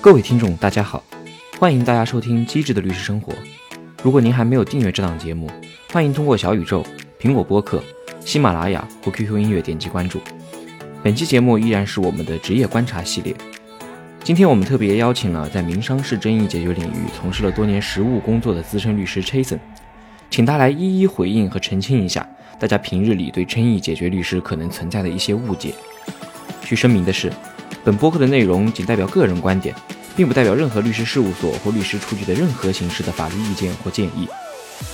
各位听众，大家好，欢迎大家收听《机智的律师生活》。如果您还没有订阅这档节目，欢迎通过小宇宙、苹果播客、喜马拉雅或 QQ 音乐点击关注。本期节目依然是我们的职业观察系列。今天我们特别邀请了在民商事争议解决领域从事了多年实务工作的资深律师 Chasen，请他来一一回应和澄清一下大家平日里对争议解决律师可能存在的一些误解。需声明的是，本播客的内容仅代表个人观点，并不代表任何律师事务所或律师出具的任何形式的法律意见或建议。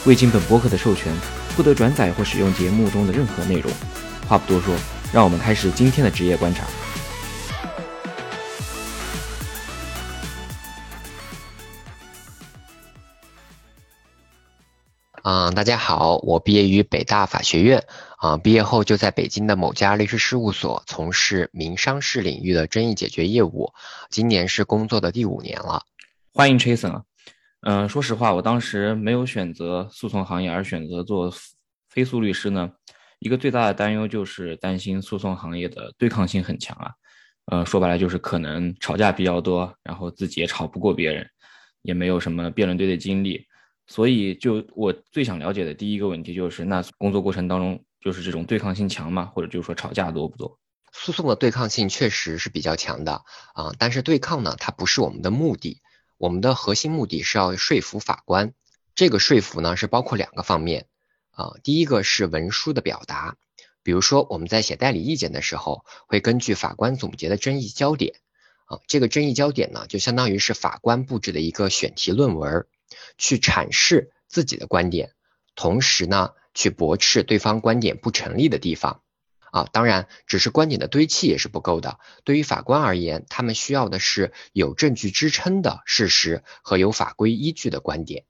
未经本播客的授权，不得转载或使用节目中的任何内容。话不多说，让我们开始今天的职业观察。嗯，大家好，我毕业于北大法学院，啊，毕业后就在北京的某家律师事务所从事民商事领域的争议解决业务，今年是工作的第五年了。欢迎 Chasen 啊，嗯，说实话，我当时没有选择诉讼行业，而选择做非诉律师呢，一个最大的担忧就是担心诉讼行业的对抗性很强啊，呃，说白了就是可能吵架比较多，然后自己也吵不过别人，也没有什么辩论队的经历。所以，就我最想了解的第一个问题就是，那工作过程当中，就是这种对抗性强吗？或者就是说吵架多不多？诉讼的对抗性确实是比较强的啊，但是对抗呢，它不是我们的目的，我们的核心目的是要说服法官。这个说服呢，是包括两个方面啊，第一个是文书的表达，比如说我们在写代理意见的时候，会根据法官总结的争议焦点啊，这个争议焦点呢，就相当于是法官布置的一个选题论文。去阐释自己的观点，同时呢，去驳斥对方观点不成立的地方。啊，当然，只是观点的堆砌也是不够的。对于法官而言，他们需要的是有证据支撑的事实和有法规依据的观点。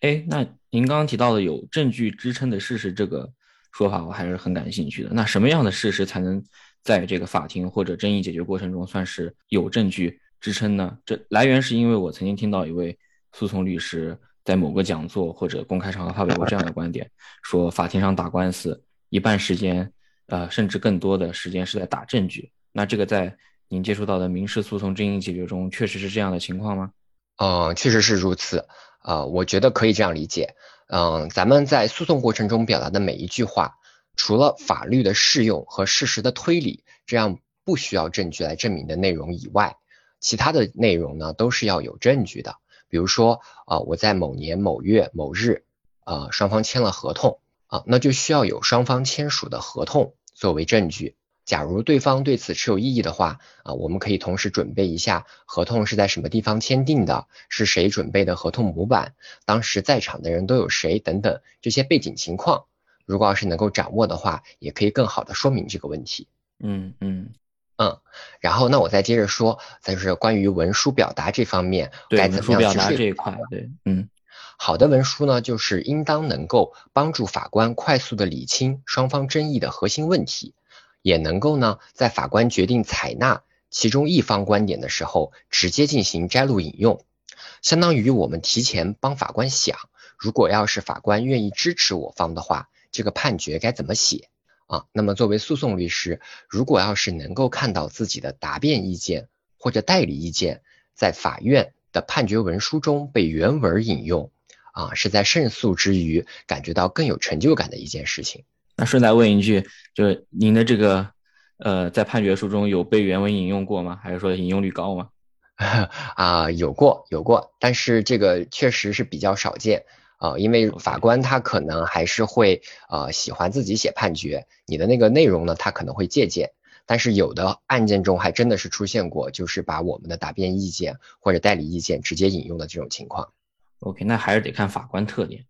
哎，那您刚刚提到的有证据支撑的事实这个说法，我还是很感兴趣的。那什么样的事实才能在这个法庭或者争议解决过程中算是有证据支撑呢？这来源是因为我曾经听到一位。诉讼律师在某个讲座或者公开场合发表过这样的观点，说法庭上打官司一半时间，呃，甚至更多的时间是在打证据。那这个在您接触到的民事诉讼争议解决中，确实是这样的情况吗？嗯，确实是如此。呃，我觉得可以这样理解。嗯，咱们在诉讼过程中表达的每一句话，除了法律的适用和事实的推理这样不需要证据来证明的内容以外，其他的内容呢，都是要有证据的。比如说，啊，我在某年某月某日，啊，双方签了合同，啊，那就需要有双方签署的合同作为证据。假如对方对此持有异议的话，啊，我们可以同时准备一下合同是在什么地方签订的，是谁准备的合同模板，当时在场的人都有谁等等这些背景情况。如果要是能够掌握的话，也可以更好的说明这个问题。嗯嗯。嗯，然后那我再接着说，就是关于文书表达这方面该怎么样去这一块。对，嗯，好的文书呢，就是应当能够帮助法官快速的理清双方争议的核心问题，也能够呢在法官决定采纳其中一方观点的时候，直接进行摘录引用，相当于我们提前帮法官想，如果要是法官愿意支持我方的话，这个判决该怎么写。啊，那么作为诉讼律师，如果要是能够看到自己的答辩意见或者代理意见在法院的判决文书中被原文引用，啊，是在胜诉之余感觉到更有成就感的一件事情。那顺带问一句，就是您的这个，呃，在判决书中有被原文引用过吗？还是说引用率高吗？啊，有过，有过，但是这个确实是比较少见。呃，因为法官他可能还是会呃喜欢自己写判决，你的那个内容呢，他可能会借鉴。但是有的案件中还真的是出现过，就是把我们的答辩意见或者代理意见直接引用的这种情况。OK，那还是得看法官特点。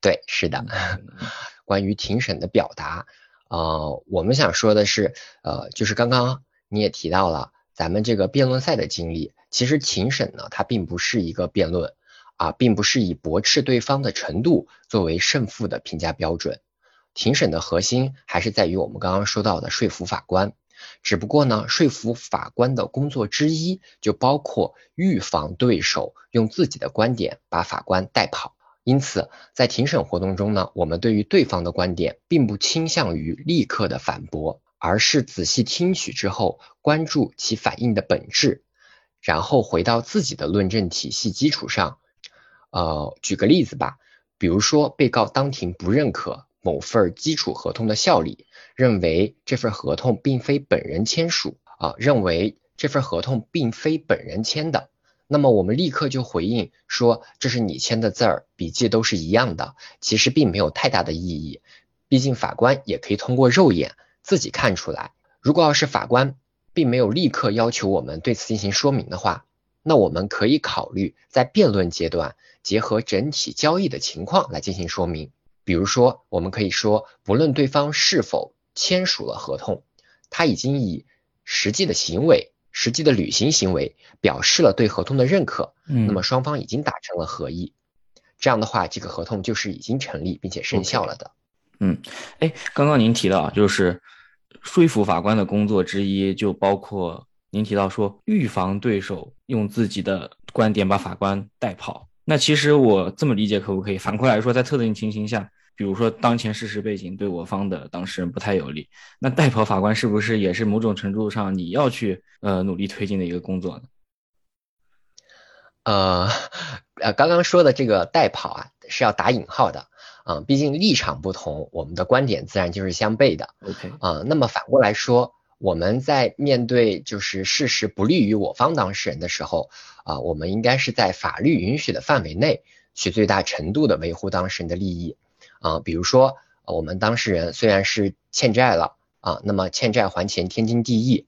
对，是的。关于庭审的表达，呃，我们想说的是，呃，就是刚刚你也提到了咱们这个辩论赛的经历，其实庭审呢，它并不是一个辩论。啊，并不是以驳斥对方的程度作为胜负的评价标准。庭审的核心还是在于我们刚刚说到的说服法官。只不过呢，说服法官的工作之一就包括预防对手用自己的观点把法官带跑。因此，在庭审活动中呢，我们对于对方的观点并不倾向于立刻的反驳，而是仔细听取之后，关注其反应的本质。然后回到自己的论证体系基础上。呃，举个例子吧，比如说被告当庭不认可某份基础合同的效力，认为这份合同并非本人签署啊，认为这份合同并非本人签的。那么我们立刻就回应说，这是你签的字儿，笔迹都是一样的，其实并没有太大的意义。毕竟法官也可以通过肉眼自己看出来。如果要是法官并没有立刻要求我们对此进行说明的话，那我们可以考虑在辩论阶段结合整体交易的情况来进行说明。比如说，我们可以说，不论对方是否签署了合同，他已经以实际的行为。实际的履行行为表示了对合同的认可，嗯，那么双方已经达成了合意，这样的话，这个合同就是已经成立并且生效了的。嗯，哎，刚刚您提到啊，就是说服法官的工作之一，就包括您提到说预防对手用自己的观点把法官带跑。那其实我这么理解可不可以？反过来说，在特定情形下。比如说，当前事实背景对我方的当事人不太有利，那代跑法官是不是也是某种程度上你要去呃努力推进的一个工作呢？呃呃，刚刚说的这个代跑啊是要打引号的啊，毕竟立场不同，我们的观点自然就是相悖的。OK 啊，那么反过来说，我们在面对就是事实不利于我方当事人的时候啊，我们应该是在法律允许的范围内去最大程度的维护当事人的利益。啊，比如说，我们当事人虽然是欠债了啊，那么欠债还钱天经地义，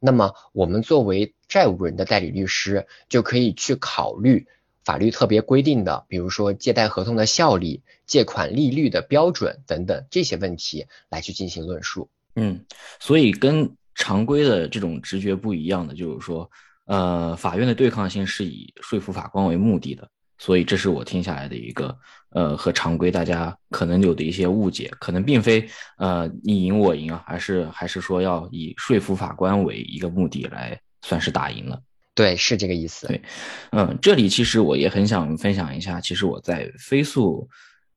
那么我们作为债务人的代理律师，就可以去考虑法律特别规定的，比如说借贷合同的效力、借款利率的标准等等这些问题来去进行论述。嗯，所以跟常规的这种直觉不一样的，就是说，呃，法院的对抗性是以说服法官为目的的。所以这是我听下来的一个，呃，和常规大家可能有的一些误解，可能并非呃你赢我赢啊，还是还是说要以说服法官为一个目的来算是打赢了。对，是这个意思。对，嗯，这里其实我也很想分享一下，其实我在飞速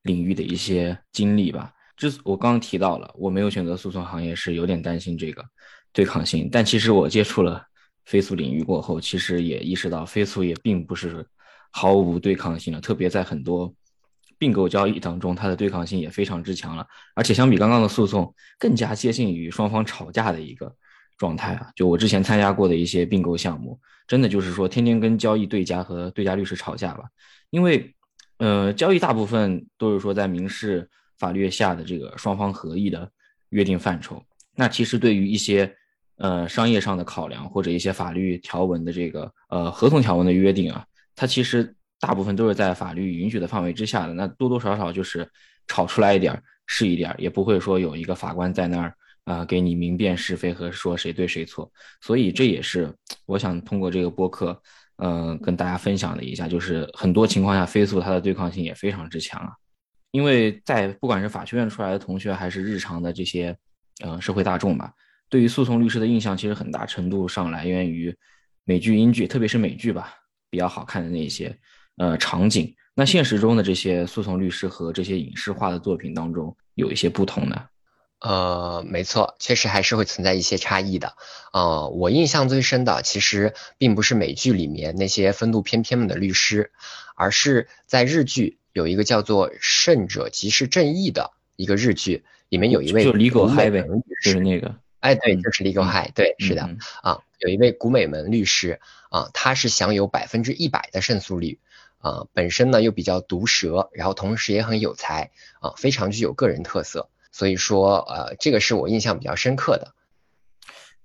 领域的一些经历吧。之我刚刚提到了，我没有选择诉讼行业是有点担心这个对抗性，但其实我接触了飞速领域过后，其实也意识到飞速也并不是。毫无对抗性了，特别在很多并购交易当中，它的对抗性也非常之强了。而且相比刚刚的诉讼，更加接近于双方吵架的一个状态啊！就我之前参加过的一些并购项目，真的就是说天天跟交易对家和对家律师吵架吧。因为，呃，交易大部分都是说在民事法律下的这个双方合意的约定范畴。那其实对于一些呃商业上的考量或者一些法律条文的这个呃合同条文的约定啊。它其实大部分都是在法律允许的范围之下的，那多多少少就是吵出来一点是一点，也不会说有一个法官在那儿啊给你明辨是非和说谁对谁错。所以这也是我想通过这个播客，嗯，跟大家分享的一下，就是很多情况下飞速它的对抗性也非常之强啊。因为在不管是法学院出来的同学，还是日常的这些呃社会大众吧，对于诉讼律师的印象其实很大程度上来源于美剧、英剧，特别是美剧吧。比较好看的那些呃场景，那现实中的这些诉讼律师和这些影视化的作品当中有一些不同的。呃，没错，确实还是会存在一些差异的。呃，我印象最深的其实并不是美剧里面那些风度翩翩的律师，而是在日剧有一个叫做《胜者即是正义》的一个日剧，里面有一位就 Legal High 就是那个，哎，对，就是 Legal High，对，是的，啊。有一位古美门律师啊，他是享有百分之一百的胜诉率啊，本身呢又比较毒舌，然后同时也很有才啊，非常具有个人特色，所以说呃，这个是我印象比较深刻的。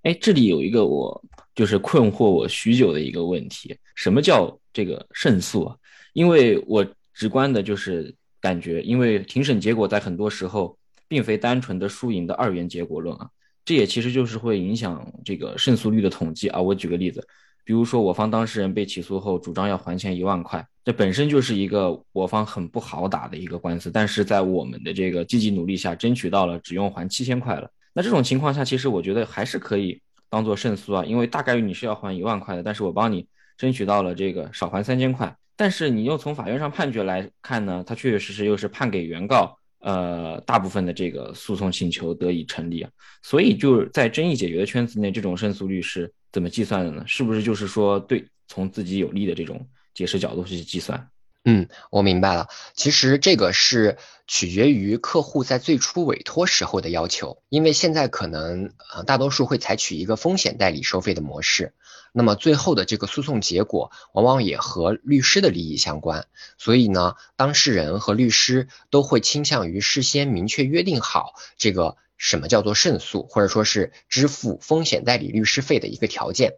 哎，这里有一个我就是困惑我许久的一个问题，什么叫这个胜诉啊？因为我直观的就是感觉，因为庭审结果在很多时候并非单纯的输赢的二元结果论啊。这也其实就是会影响这个胜诉率的统计啊。我举个例子，比如说我方当事人被起诉后主张要还钱一万块，这本身就是一个我方很不好打的一个官司，但是在我们的这个积极努力下，争取到了只用还七千块了。那这种情况下，其实我觉得还是可以当做胜诉啊，因为大概率你是要还一万块的，但是我帮你争取到了这个少还三千块。但是你又从法院上判决来看呢，他确确实实又是判给原告。呃，大部分的这个诉讼请求得以成立啊。所以就在争议解决的圈子内，这种胜诉率是怎么计算的呢？是不是就是说对从自己有利的这种解释角度去计算？嗯，我明白了。其实这个是取决于客户在最初委托时候的要求，因为现在可能呃大多数会采取一个风险代理收费的模式，那么最后的这个诉讼结果往往也和律师的利益相关，所以呢，当事人和律师都会倾向于事先明确约定好这个什么叫做胜诉，或者说是支付风险代理律师费的一个条件。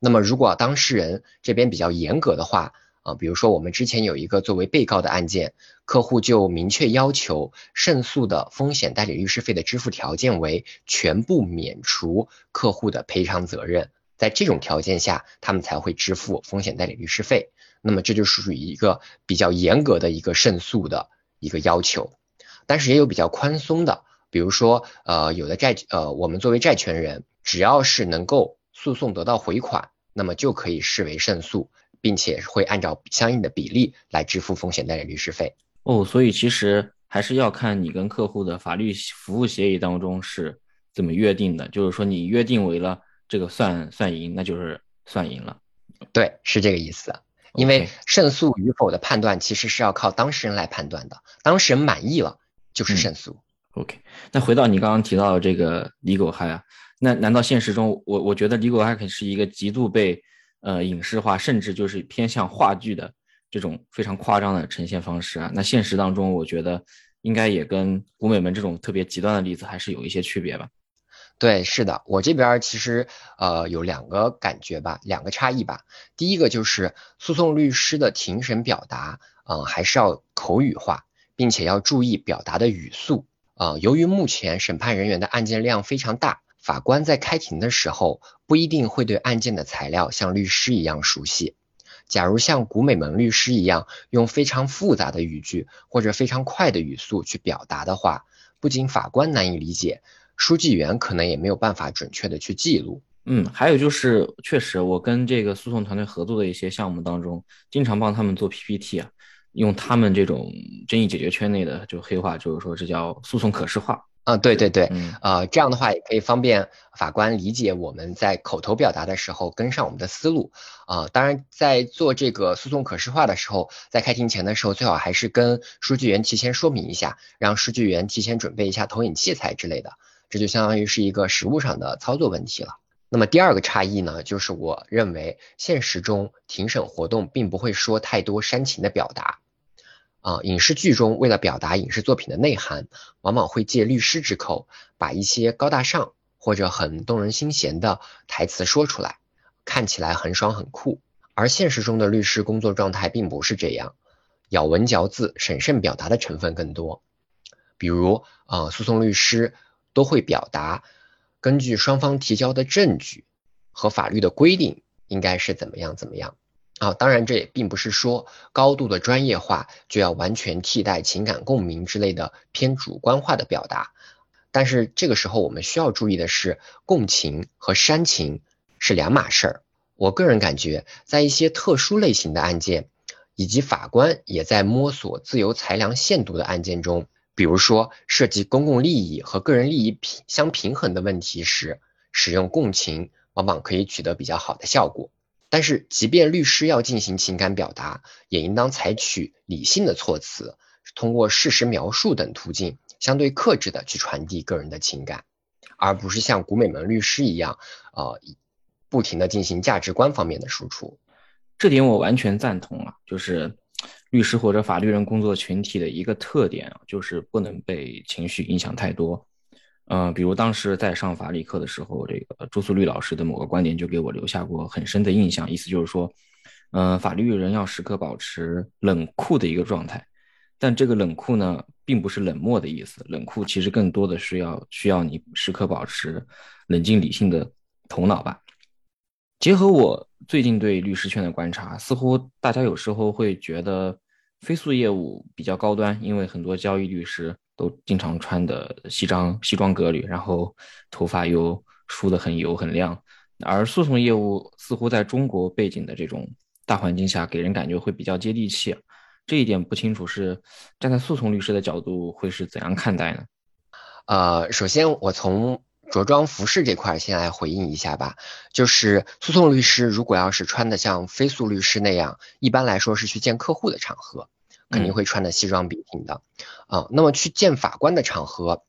那么如果当事人这边比较严格的话，啊，比如说我们之前有一个作为被告的案件，客户就明确要求胜诉的风险代理律师费的支付条件为全部免除客户的赔偿责任，在这种条件下，他们才会支付风险代理律师费。那么这就属于一个比较严格的一个胜诉的一个要求，但是也有比较宽松的，比如说呃有的债呃我们作为债权人，只要是能够诉讼得到回款，那么就可以视为胜诉。并且会按照相应的比例来支付风险代理律师费哦，所以其实还是要看你跟客户的法律服务协议当中是怎么约定的。就是说，你约定为了这个算算赢，那就是算赢了。对，是这个意思。因为胜诉与否的判断其实是要靠当事人来判断的，当事人满意了就是胜诉。OK，那回到你刚刚提到的这个李狗嗨啊，那难道现实中我我觉得李狗嗨可是一个极度被。呃，影视化甚至就是偏向话剧的这种非常夸张的呈现方式啊。那现实当中，我觉得应该也跟古美门这种特别极端的例子还是有一些区别吧。对，是的，我这边其实呃有两个感觉吧，两个差异吧。第一个就是诉讼律师的庭审表达，嗯，还是要口语化，并且要注意表达的语速啊。由于目前审判人员的案件量非常大。法官在开庭的时候不一定会对案件的材料像律师一样熟悉。假如像古美门律师一样用非常复杂的语句或者非常快的语速去表达的话，不仅法官难以理解，书记员可能也没有办法准确的去记录。嗯，还有就是，确实我跟这个诉讼团队合作的一些项目当中，经常帮他们做 PPT 啊，用他们这种争议解决圈内的就黑话，就是说这叫诉讼可视化。啊，对对对，呃，这样的话也可以方便法官理解我们在口头表达的时候跟上我们的思路啊。当然，在做这个诉讼可视化的时候，在开庭前的时候，最好还是跟书记员提前说明一下，让书记员提前准备一下投影器材之类的，这就相当于是一个实物上的操作问题了。那么第二个差异呢，就是我认为现实中庭审活动并不会说太多煽情的表达。啊，影视剧中为了表达影视作品的内涵，往往会借律师之口把一些高大上或者很动人心弦的台词说出来，看起来很爽很酷。而现实中的律师工作状态并不是这样，咬文嚼字、审慎表达的成分更多。比如，啊，诉讼律师都会表达根据双方提交的证据和法律的规定应该是怎么样怎么样。啊，当然，这也并不是说高度的专业化就要完全替代情感共鸣之类的偏主观化的表达。但是这个时候，我们需要注意的是，共情和煽情是两码事儿。我个人感觉，在一些特殊类型的案件，以及法官也在摸索自由裁量限度的案件中，比如说涉及公共利益和个人利益平相平衡的问题时，使用共情往往可以取得比较好的效果。但是，即便律师要进行情感表达，也应当采取理性的措辞，通过事实描述等途径，相对克制的去传递个人的情感，而不是像古美门律师一样，呃，不停的进行价值观方面的输出。这点我完全赞同啊，就是律师或者法律人工作群体的一个特点啊，就是不能被情绪影响太多。嗯，比如当时在上法理课的时候，这个朱素律老师的某个观点就给我留下过很深的印象。意思就是说，嗯，法律人要时刻保持冷酷的一个状态，但这个冷酷呢，并不是冷漠的意思。冷酷其实更多的是要需要你时刻保持冷静理性的头脑吧。结合我最近对律师圈的观察，似乎大家有时候会觉得非诉业务比较高端，因为很多交易律师。都经常穿的西装西装革履，然后头发又梳得很油很亮，而诉讼业务似乎在中国背景的这种大环境下，给人感觉会比较接地气。这一点不清楚，是站在诉讼律师的角度会是怎样看待呢？呃，首先我从着装服饰这块先来回应一下吧。就是诉讼律师如果要是穿的像非诉律师那样，一般来说是去见客户的场合，肯定会穿的西装笔挺的。啊，那么去见法官的场合，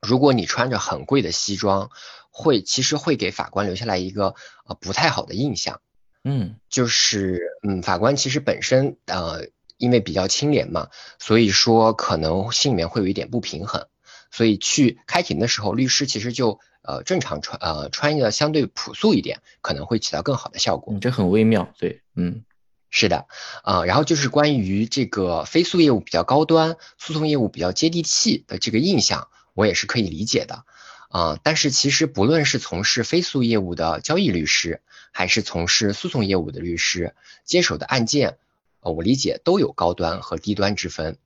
如果你穿着很贵的西装，会其实会给法官留下来一个呃不太好的印象。嗯，就是嗯，法官其实本身呃因为比较清廉嘛，所以说可能心里面会有一点不平衡。所以去开庭的时候，律师其实就呃正常穿呃穿的相对朴素一点，可能会起到更好的效果。嗯，这很微妙，对，嗯，是的，啊，然后就是关于这个非诉业务比较高端，诉讼业务比较接地气的这个印象，我也是可以理解的，啊，但是其实不论是从事非诉业务的交易律师，还是从事诉讼业务的律师，接手的案件，呃，我理解都有高端和低端之分。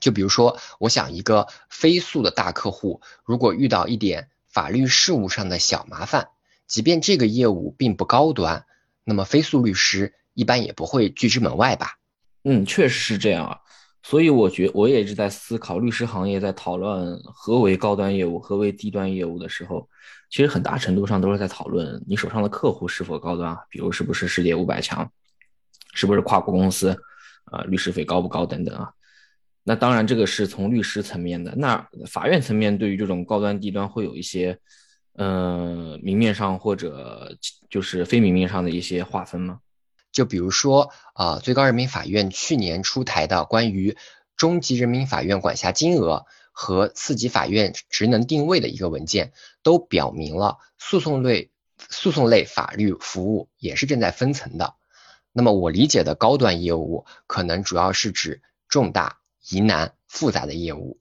就比如说，我想一个飞速的大客户，如果遇到一点法律事务上的小麻烦，即便这个业务并不高端，那么飞速律师一般也不会拒之门外吧？嗯，确实是这样啊。所以我觉我也一直在思考，律师行业在讨论何为高端业务、何为低端业务的时候，其实很大程度上都是在讨论你手上的客户是否高端，比如是不是世界五百强，是不是跨国公司，啊，律师费高不高等等啊。那当然，这个是从律师层面的。那法院层面对于这种高端低端会有一些，呃，明面上或者就是非明面上的一些划分吗？就比如说，啊，最高人民法院去年出台的关于中级人民法院管辖金额和次级法院职能定位的一个文件，都表明了诉讼类诉讼类法律服务也是正在分层的。那么我理解的高端业务，可能主要是指重大。疑难复杂的业务，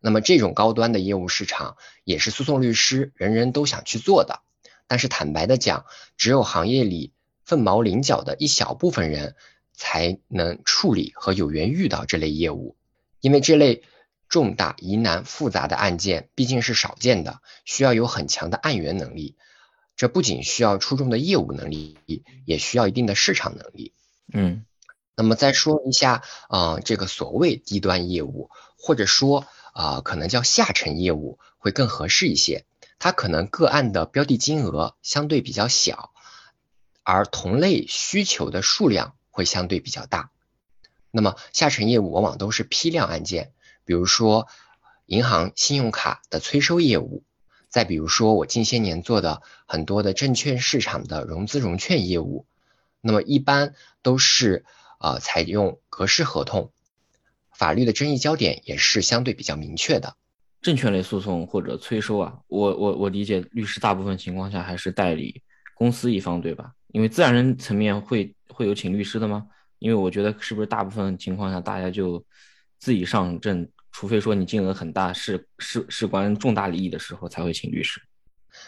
那么这种高端的业务市场也是诉讼律师人人都想去做的。但是坦白的讲，只有行业里凤毛麟角的一小部分人才能处理和有缘遇到这类业务，因为这类重大疑难复杂的案件毕竟是少见的，需要有很强的案源能力。这不仅需要出众的业务能力，也需要一定的市场能力。嗯。那么再说一下，啊，这个所谓低端业务，或者说啊，可能叫下沉业务，会更合适一些。它可能个案的标的金额相对比较小，而同类需求的数量会相对比较大。那么下沉业务往往都是批量案件，比如说银行信用卡的催收业务，再比如说我近些年做的很多的证券市场的融资融券业务，那么一般都是。啊，采用格式合同，法律的争议焦点也是相对比较明确的。证券类诉讼或者催收啊，我我我理解，律师大部分情况下还是代理公司一方，对吧？因为自然人层面会会有请律师的吗？因为我觉得是不是大部分情况下大家就自己上阵，除非说你金额很大，事事事关重大利益的时候才会请律师。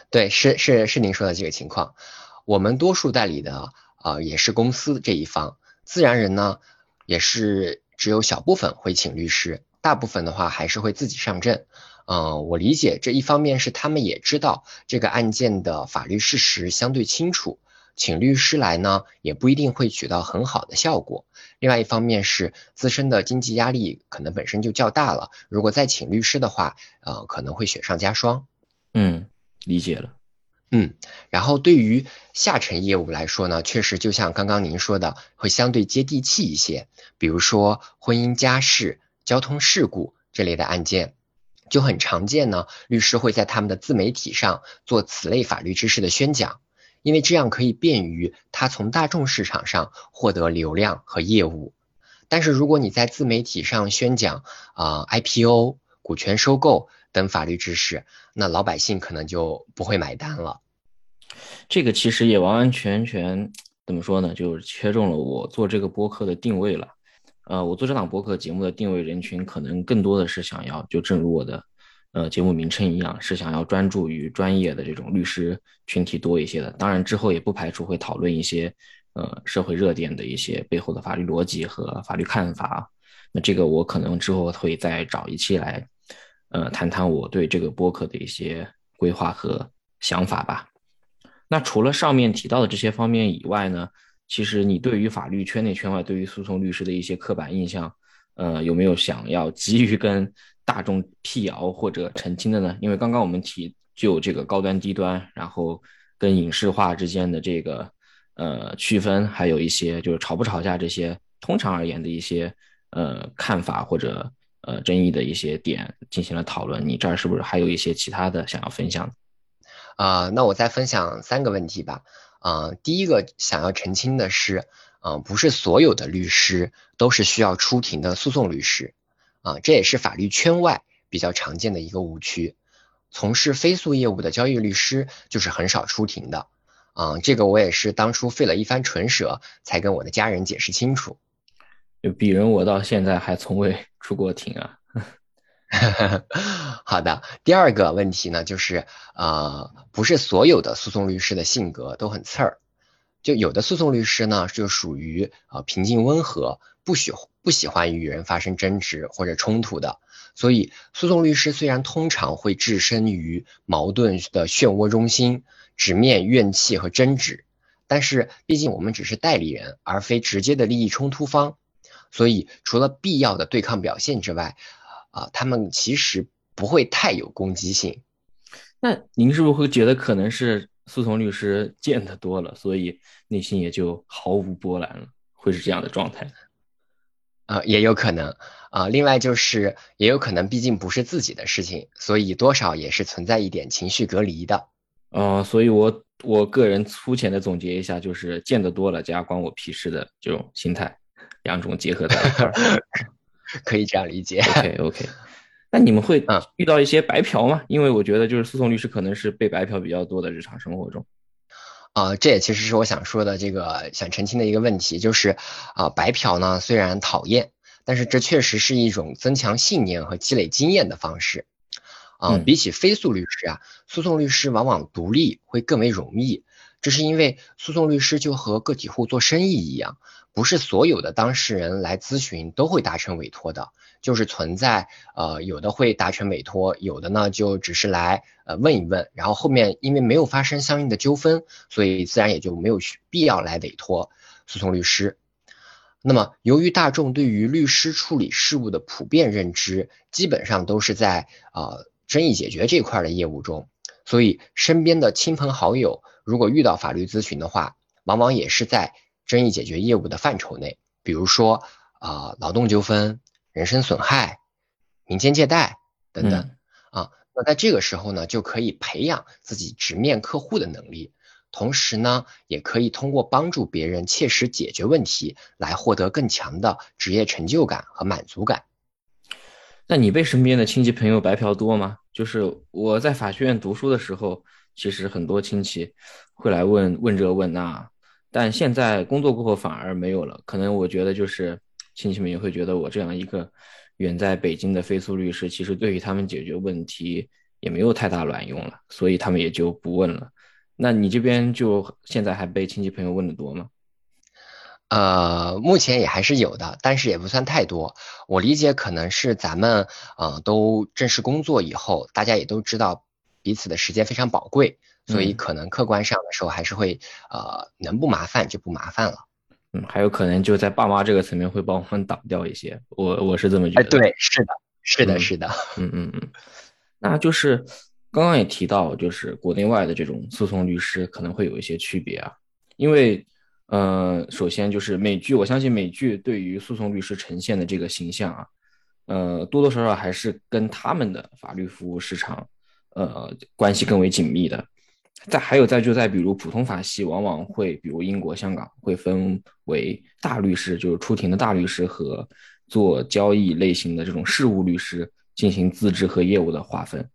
对，是是是您说的这个情况。我们多数代理的啊，也是公司这一方。自然人呢，也是只有小部分会请律师，大部分的话还是会自己上阵。嗯，我理解这一方面是他们也知道这个案件的法律事实相对清楚，请律师来呢也不一定会取到很好的效果。另外一方面是自身的经济压力可能本身就较大了，如果再请律师的话，呃，可能会雪上加霜。嗯，理解了。嗯，然后对于下沉业务来说呢，确实就像刚刚您说的，会相对接地气一些。比如说婚姻家事、交通事故这类的案件，就很常见呢。律师会在他们的自媒体上做此类法律知识的宣讲，因为这样可以便于他从大众市场上获得流量和业务。但是如果你在自媒体上宣讲啊 IPO、股权收购，等法律知识，那老百姓可能就不会买单了。这个其实也完完全全怎么说呢？就是切中了我做这个播客的定位了。呃，我做这档播客节目的定位人群，可能更多的是想要，就正如我的呃节目名称一样，是想要专注于专业的这种律师群体多一些的。当然之后也不排除会讨论一些呃社会热点的一些背后的法律逻辑和法律看法。那这个我可能之后会再找一期来。呃，谈谈我对这个播客的一些规划和想法吧。那除了上面提到的这些方面以外呢，其实你对于法律圈内圈外对于诉讼律师的一些刻板印象，呃，有没有想要急于跟大众辟谣或者澄清的呢？因为刚刚我们提就这个高端低端，然后跟影视化之间的这个呃区分，还有一些就是吵不吵架这些，通常而言的一些呃看法或者呃争议的一些点进行了讨论。你这儿是不是还有一些其他的想要分享？啊，那我再分享三个问题吧。啊，第一个想要澄清的是，啊，不是所有的律师都是需要出庭的诉讼律师，啊，这也是法律圈外比较常见的一个误区。从事非诉业务的交易律师就是很少出庭的，啊，这个我也是当初费了一番唇舌才跟我的家人解释清楚。鄙人我到现在还从未出过庭啊。好的，第二个问题呢，就是呃，不是所有的诉讼律师的性格都很刺儿，就有的诉讼律师呢，就属于呃平静温和，不喜不喜欢与人发生争执或者冲突的。所以，诉讼律师虽然通常会置身于矛盾的漩涡中心，直面怨气和争执，但是毕竟我们只是代理人，而非直接的利益冲突方，所以除了必要的对抗表现之外，啊，他们其实不会太有攻击性。那您是不是会觉得可能是苏童律师见得多了，所以内心也就毫无波澜了？会是这样的状态？啊，也有可能啊。另外就是，也有可能，毕竟不是自己的事情，所以多少也是存在一点情绪隔离的。啊，所以我我个人粗浅的总结一下，就是见得多了加关我屁事的这种心态，两种结合在一块儿。可以这样理解。OK OK，那你们会遇到一些白嫖吗？因为我觉得就是诉讼律师可能是被白嫖比较多的日常生活中。啊，这也其实是我想说的这个想澄清的一个问题，就是啊，白嫖呢虽然讨厌，但是这确实是一种增强信念和积累经验的方式。啊，比起非诉律师啊，诉讼律师往往独立会更为容易。这是因为诉讼律师就和个体户做生意一样，不是所有的当事人来咨询都会达成委托的，就是存在呃有的会达成委托，有的呢就只是来呃问一问，然后后面因为没有发生相应的纠纷，所以自然也就没有必要来委托诉讼律师。那么由于大众对于律师处理事务的普遍认知，基本上都是在呃争议解决这块的业务中，所以身边的亲朋好友。如果遇到法律咨询的话，往往也是在争议解决业务的范畴内，比如说啊劳动纠纷、人身损害、民间借贷等等啊。那在这个时候呢，就可以培养自己直面客户的能力，同时呢，也可以通过帮助别人切实解决问题，来获得更强的职业成就感和满足感。那你被身边的亲戚朋友白嫖多吗？就是我在法学院读书的时候。其实很多亲戚会来问问这问那，但现在工作过后反而没有了。可能我觉得就是亲戚们也会觉得我这样一个远在北京的非诉律师，其实对于他们解决问题也没有太大卵用了，所以他们也就不问了。那你这边就现在还被亲戚朋友问的多吗？呃，目前也还是有的，但是也不算太多。我理解可能是咱们呃都正式工作以后，大家也都知道。彼此的时间非常宝贵，所以可能客观上的时候还是会呃能不麻烦就不麻烦了。嗯，还有可能就在爸妈这个层面会帮我们挡掉一些。我我是这么觉得。哎，对，是的，是的，是的。嗯嗯嗯。那就是刚刚也提到，就是国内外的这种诉讼律师可能会有一些区别啊。因为呃，首先就是美剧，我相信美剧对于诉讼律师呈现的这个形象啊，呃，多多少少还是跟他们的法律服务市场。呃，关系更为紧密的，再还有再就在比如普通法系，往往会比如英国、香港会分为大律师，就是出庭的大律师和做交易类型的这种事务律师进行资质和业务的划分。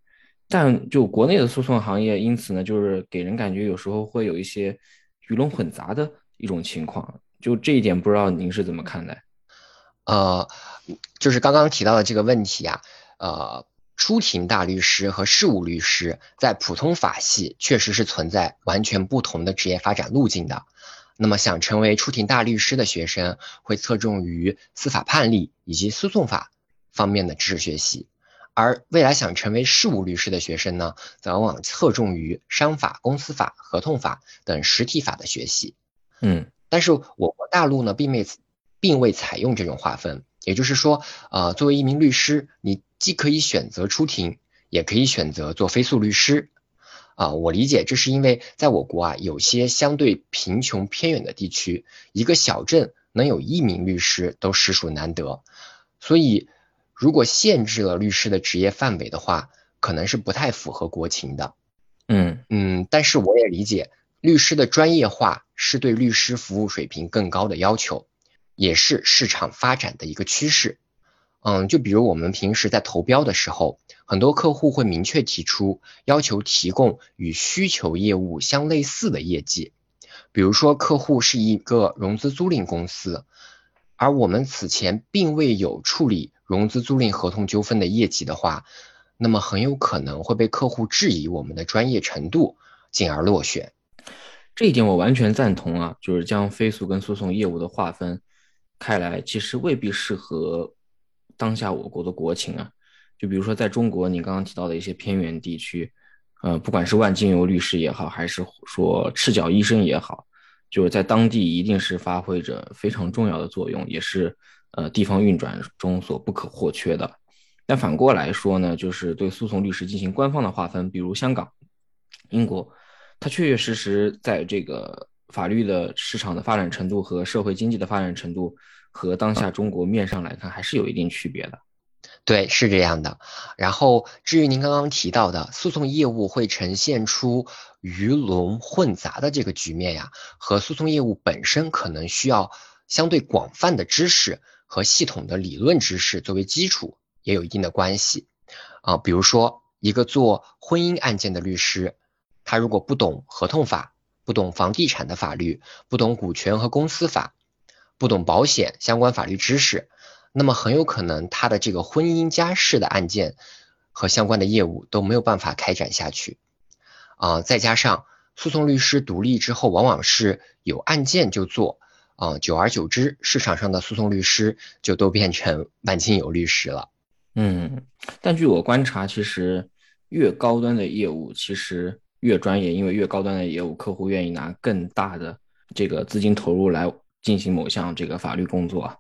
但就国内的诉讼行业，因此呢，就是给人感觉有时候会有一些鱼龙混杂的一种情况。就这一点，不知道您是怎么看待？呃，就是刚刚提到的这个问题啊，呃。出庭大律师和事务律师在普通法系确实是存在完全不同的职业发展路径的。那么，想成为出庭大律师的学生会侧重于司法判例以及诉讼法方面的知识学习，而未来想成为事务律师的学生呢，则往往侧重于商法、公司法、合同法等实体法的学习。嗯。但是我国大陆呢，并未并未采用这种划分。也就是说，呃，作为一名律师，你既可以选择出庭，也可以选择做非诉律师。啊，我理解，这是因为在我国啊，有些相对贫穷偏远的地区，一个小镇能有一名律师都实属难得。所以，如果限制了律师的职业范围的话，可能是不太符合国情的。嗯嗯，但是我也理解，律师的专业化是对律师服务水平更高的要求。也是市场发展的一个趋势，嗯，就比如我们平时在投标的时候，很多客户会明确提出要求提供与需求业务相类似的业绩，比如说客户是一个融资租赁公司，而我们此前并未有处理融资租赁合同纠纷的业绩的话，那么很有可能会被客户质疑我们的专业程度，进而落选。这一点我完全赞同啊，就是将非诉跟诉讼业务的划分。开来其实未必适合当下我国的国情啊，就比如说在中国，你刚刚提到的一些偏远地区，呃，不管是万金油律师也好，还是说赤脚医生也好，就是在当地一定是发挥着非常重要的作用，也是呃地方运转中所不可或缺的。但反过来说呢，就是对诉讼律师进行官方的划分，比如香港、英国，它确确实实在这个。法律的市场的发展程度和社会经济的发展程度，和当下中国面上来看，还是有一定区别的。对，是这样的。然后，至于您刚刚提到的诉讼业务会呈现出鱼龙混杂的这个局面呀，和诉讼业务本身可能需要相对广泛的知识和系统的理论知识作为基础，也有一定的关系。啊，比如说一个做婚姻案件的律师，他如果不懂合同法，不懂房地产的法律，不懂股权和公司法，不懂保险相关法律知识，那么很有可能他的这个婚姻家事的案件和相关的业务都没有办法开展下去。啊，再加上诉讼律师独立之后，往往是有案件就做，啊，久而久之，市场上的诉讼律师就都变成万金油律师了。嗯，但据我观察，其实越高端的业务，其实。越专业，因为越高端的业务，客户愿意拿更大的这个资金投入来进行某项这个法律工作，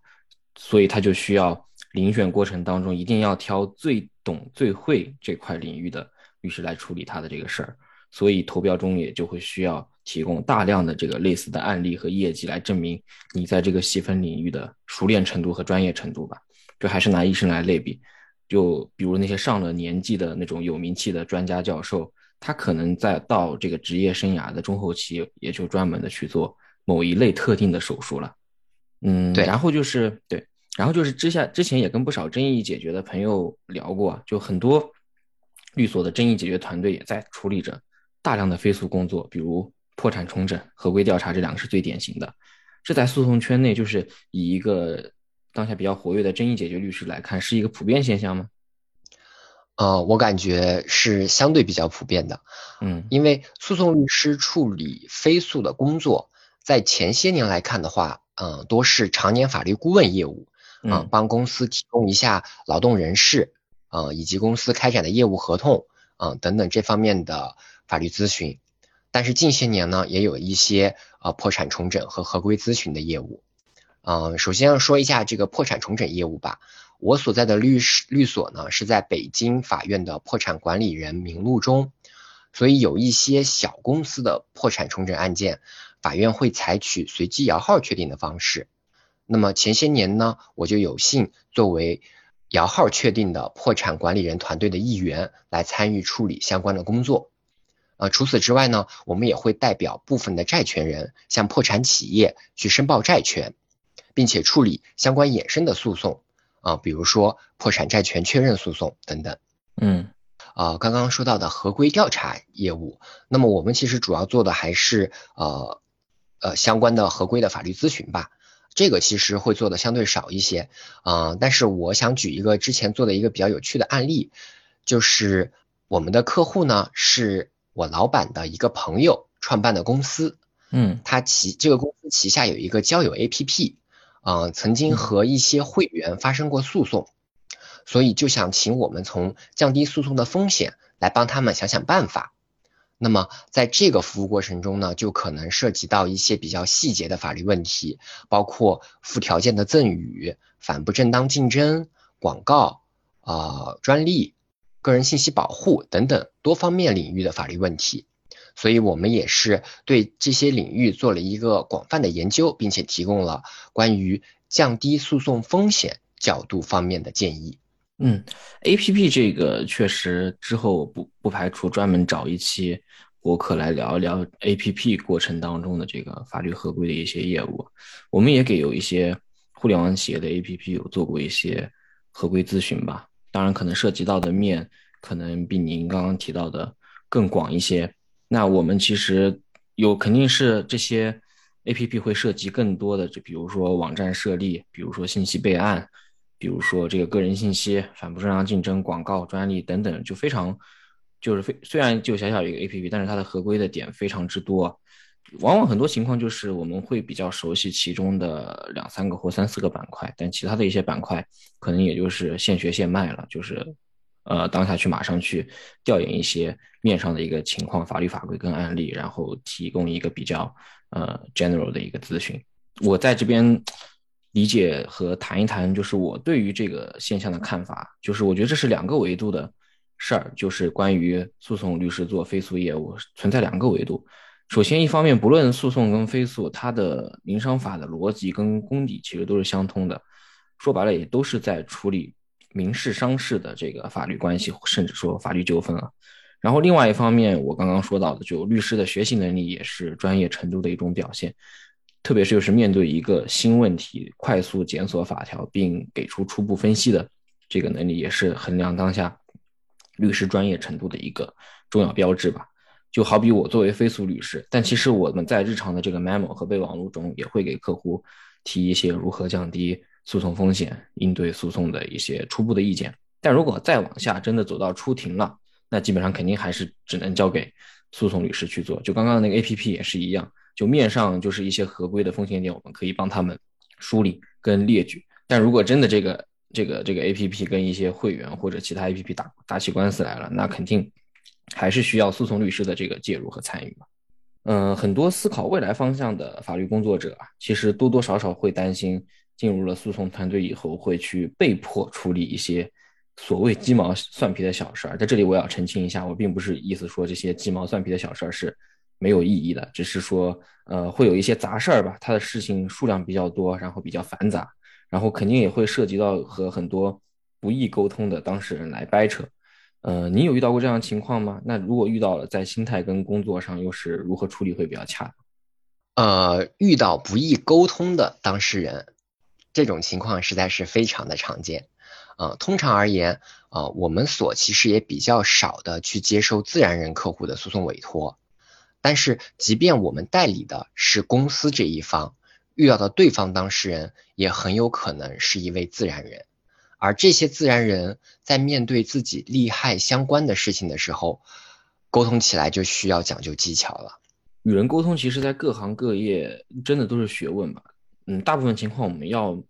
所以他就需要遴选过程当中一定要挑最懂、最会这块领域的律师来处理他的这个事儿，所以投标中也就会需要提供大量的这个类似的案例和业绩来证明你在这个细分领域的熟练程度和专业程度吧。就还是拿医生来类比，就比如那些上了年纪的那种有名气的专家教授。他可能在到这个职业生涯的中后期，也就专门的去做某一类特定的手术了。嗯，对。然后就是对，然后就是之下之前也跟不少争议解决的朋友聊过，就很多律所的争议解决团队也在处理着大量的非诉工作，比如破产重整、合规调查，这两个是最典型的。这在诉讼圈内，就是以一个当下比较活跃的争议解决律师来看，是一个普遍现象吗？呃，我感觉是相对比较普遍的，嗯，因为诉讼律师处理非诉的工作，在前些年来看的话，嗯，多是常年法律顾问业务，嗯，帮公司提供一下劳动人事，呃，以及公司开展的业务合同，啊，等等这方面的法律咨询。但是近些年呢，也有一些呃破产重整和合规咨询的业务。嗯，首先要说一下这个破产重整业务吧。我所在的律师律所呢，是在北京法院的破产管理人名录中，所以有一些小公司的破产重整案件，法院会采取随机摇号确定的方式。那么前些年呢，我就有幸作为摇号确定的破产管理人团队的一员，来参与处理相关的工作。呃，除此之外呢，我们也会代表部分的债权人向破产企业去申报债权，并且处理相关衍生的诉讼。啊，比如说破产债权确认诉讼等等，嗯，呃，刚刚说到的合规调查业务，那么我们其实主要做的还是呃呃相关的合规的法律咨询吧，这个其实会做的相对少一些，啊，但是我想举一个之前做的一个比较有趣的案例，就是我们的客户呢是我老板的一个朋友创办的公司，嗯，他旗这个公司旗下有一个交友 APP。啊，曾经和一些会员发生过诉讼，所以就想请我们从降低诉讼的风险来帮他们想想办法。那么在这个服务过程中呢，就可能涉及到一些比较细节的法律问题，包括附条件的赠与、反不正当竞争、广告、啊专利、个人信息保护等等多方面领域的法律问题。所以我们也是对这些领域做了一个广泛的研究，并且提供了关于降低诉讼风险角度方面的建议。嗯，A P P 这个确实之后不不排除专门找一期博客来聊一聊 A P P 过程当中的这个法律合规的一些业务。我们也给有一些互联网企业的 A P P 有做过一些合规咨询吧，当然可能涉及到的面可能比您刚刚提到的更广一些。那我们其实有肯定是这些 A P P 会涉及更多的，就比如说网站设立，比如说信息备案。比如说这个个人信息、反不正当竞争、广告、专利等等，就非常就是非虽然就小小一个 A P P，但是它的合规的点非常之多。往往很多情况就是我们会比较熟悉其中的两三个或三四个板块，但其他的一些板块可能也就是现学现卖了，就是呃当下去马上去调研一些面上的一个情况、法律法规跟案例，然后提供一个比较呃 general 的一个咨询。我在这边。理解和谈一谈，就是我对于这个现象的看法。就是我觉得这是两个维度的事儿，就是关于诉讼律师做非诉业务存在两个维度。首先，一方面，不论诉讼跟非诉，它的民商法的逻辑跟功底其实都是相通的，说白了也都是在处理民事、商事的这个法律关系，甚至说法律纠纷啊。然后，另外一方面，我刚刚说到的，就律师的学习能力也是专业程度的一种表现。特别是就是面对一个新问题，快速检索法条并给出初步分析的这个能力，也是衡量当下律师专业程度的一个重要标志吧。就好比我作为非诉律师，但其实我们在日常的这个 memo 和备忘录中，也会给客户提一些如何降低诉讼风险、应对诉讼的一些初步的意见。但如果再往下，真的走到出庭了，那基本上肯定还是只能交给诉讼律师去做。就刚刚那个 A P P 也是一样。就面上就是一些合规的风险点，我们可以帮他们梳理跟列举。但如果真的这个这个这个 A P P 跟一些会员或者其他 A P P 打打起官司来了，那肯定还是需要诉讼律师的这个介入和参与嘛。嗯，很多思考未来方向的法律工作者啊，其实多多少少会担心进入了诉讼团队以后会去被迫处理一些所谓鸡毛蒜皮的小事儿。在这里我要澄清一下，我并不是意思说这些鸡毛蒜皮的小事儿是。没有意义的，只是说，呃，会有一些杂事儿吧。他的事情数量比较多，然后比较繁杂，然后肯定也会涉及到和很多不易沟通的当事人来掰扯。呃，你有遇到过这样的情况吗？那如果遇到了，在心态跟工作上又是如何处理会比较恰当？呃，遇到不易沟通的当事人，这种情况实在是非常的常见。呃，通常而言，呃，我们所其实也比较少的去接受自然人客户的诉讼委托。但是，即便我们代理的是公司这一方，遇到的对方当事人也很有可能是一位自然人，而这些自然人在面对自己利害相关的事情的时候，沟通起来就需要讲究技巧了。与人沟通，其实在各行各业真的都是学问吧。嗯，大部分情况我们要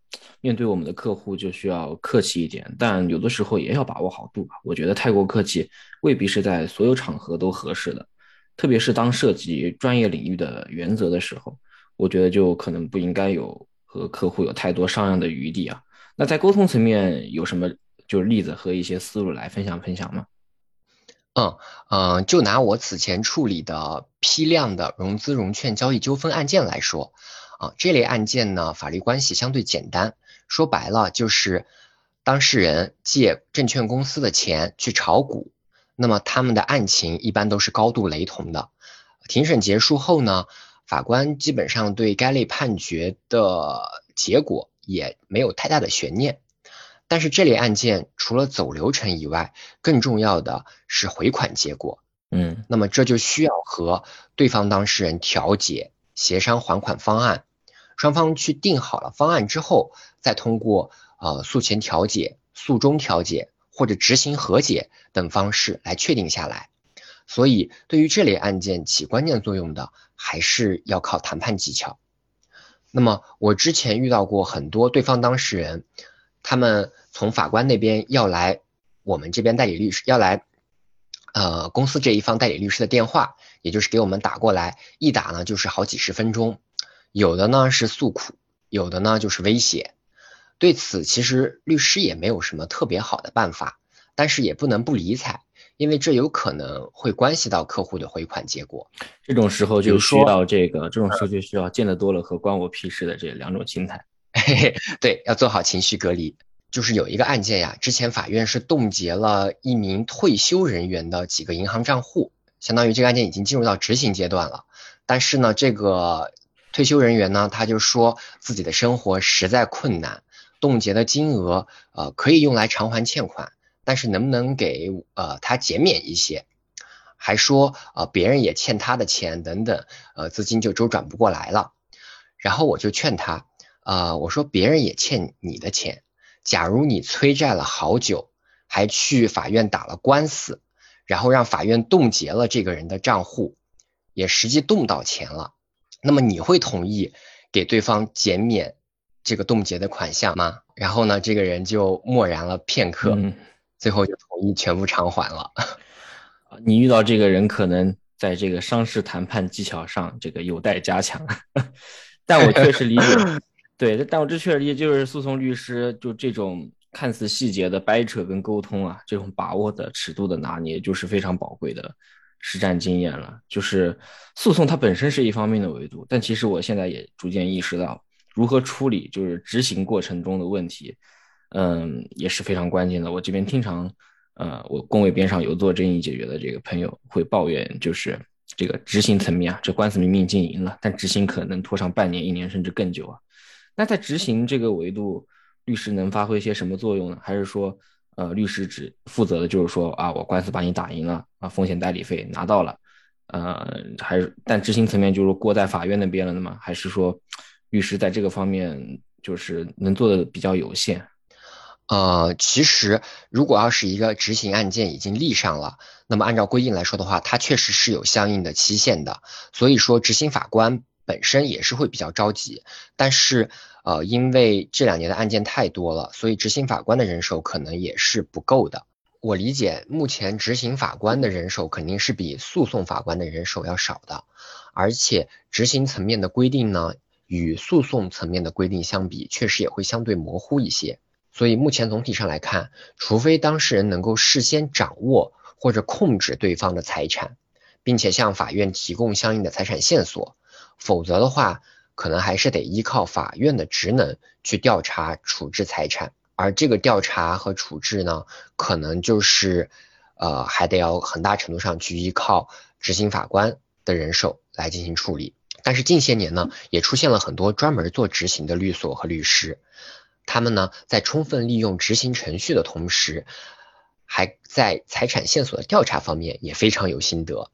面对我们的客户就需要客气一点，但有的时候也要把握好度吧。我觉得太过客气未必是在所有场合都合适的。特别是当涉及专业领域的原则的时候，我觉得就可能不应该有和客户有太多商量的余地啊。那在沟通层面有什么就是例子和一些思路来分享分享吗？嗯嗯，就拿我此前处理的批量的融资融券交易纠纷案件来说，啊，这类案件呢法律关系相对简单，说白了就是当事人借证券公司的钱去炒股。那么他们的案情一般都是高度雷同的。庭审结束后呢，法官基本上对该类判决的结果也没有太大的悬念。但是这类案件除了走流程以外，更重要的是回款结果。嗯，那么这就需要和对方当事人调解、协商还款方案。双方去定好了方案之后，再通过呃诉前调解、诉中调解。或者执行和解等方式来确定下来，所以对于这类案件起关键作用的还是要靠谈判技巧。那么我之前遇到过很多对方当事人，他们从法官那边要来我们这边代理律师要来呃公司这一方代理律师的电话，也就是给我们打过来，一打呢就是好几十分钟，有的呢是诉苦，有的呢就是威胁。对此，其实律师也没有什么特别好的办法，但是也不能不理睬，因为这有可能会关系到客户的回款结果。这种时候就需要这个，这种时候就需要见得多了和关我屁事的这两种心态。嘿嘿，对，要做好情绪隔离。就是有一个案件呀，之前法院是冻结了一名退休人员的几个银行账户，相当于这个案件已经进入到执行阶段了。但是呢，这个退休人员呢，他就说自己的生活实在困难，冻结的金额呃可以用来偿还欠款，但是能不能给呃他减免一些？还说呃别人也欠他的钱等等，呃资金就周转不过来了。然后我就劝他，呃我说别人也欠你的钱。假如你催债了好久，还去法院打了官司，然后让法院冻结了这个人的账户，也实际冻到钱了，那么你会同意给对方减免这个冻结的款项吗？然后呢，这个人就默然了片刻，最后就同意全部偿还了。你遇到这个人，可能在这个商事谈判技巧上这个有待加强，但我确实理解。对，但我这确实理解就是诉讼律师就这种看似细节的掰扯跟沟通啊，这种把握的尺度的拿捏，就是非常宝贵的实战经验了。就是诉讼它本身是一方面的维度，但其实我现在也逐渐意识到，如何处理就是执行过程中的问题，嗯，也是非常关键的。我这边经常，呃，我工位边上有做争议解决的这个朋友会抱怨，就是这个执行层面啊，这官司明明经赢了，但执行可能拖上半年、一年甚至更久啊。那在执行这个维度，律师能发挥些什么作用呢？还是说，呃，律师只负责的就是说啊，我官司把你打赢了啊，风险代理费拿到了，呃，还是但执行层面就是过在法院那边了的吗？还是说，律师在这个方面就是能做的比较有限？呃，其实如果要是一个执行案件已经立上了，那么按照规定来说的话，它确实是有相应的期限的，所以说执行法官。本身也是会比较着急，但是呃，因为这两年的案件太多了，所以执行法官的人手可能也是不够的。我理解，目前执行法官的人手肯定是比诉讼法官的人手要少的，而且执行层面的规定呢，与诉讼层面的规定相比，确实也会相对模糊一些。所以目前总体上来看，除非当事人能够事先掌握或者控制对方的财产，并且向法院提供相应的财产线索。否则的话，可能还是得依靠法院的职能去调查处置财产，而这个调查和处置呢，可能就是，呃，还得要很大程度上去依靠执行法官的人手来进行处理。但是近些年呢，也出现了很多专门做执行的律所和律师，他们呢在充分利用执行程序的同时，还在财产线索的调查方面也非常有心得。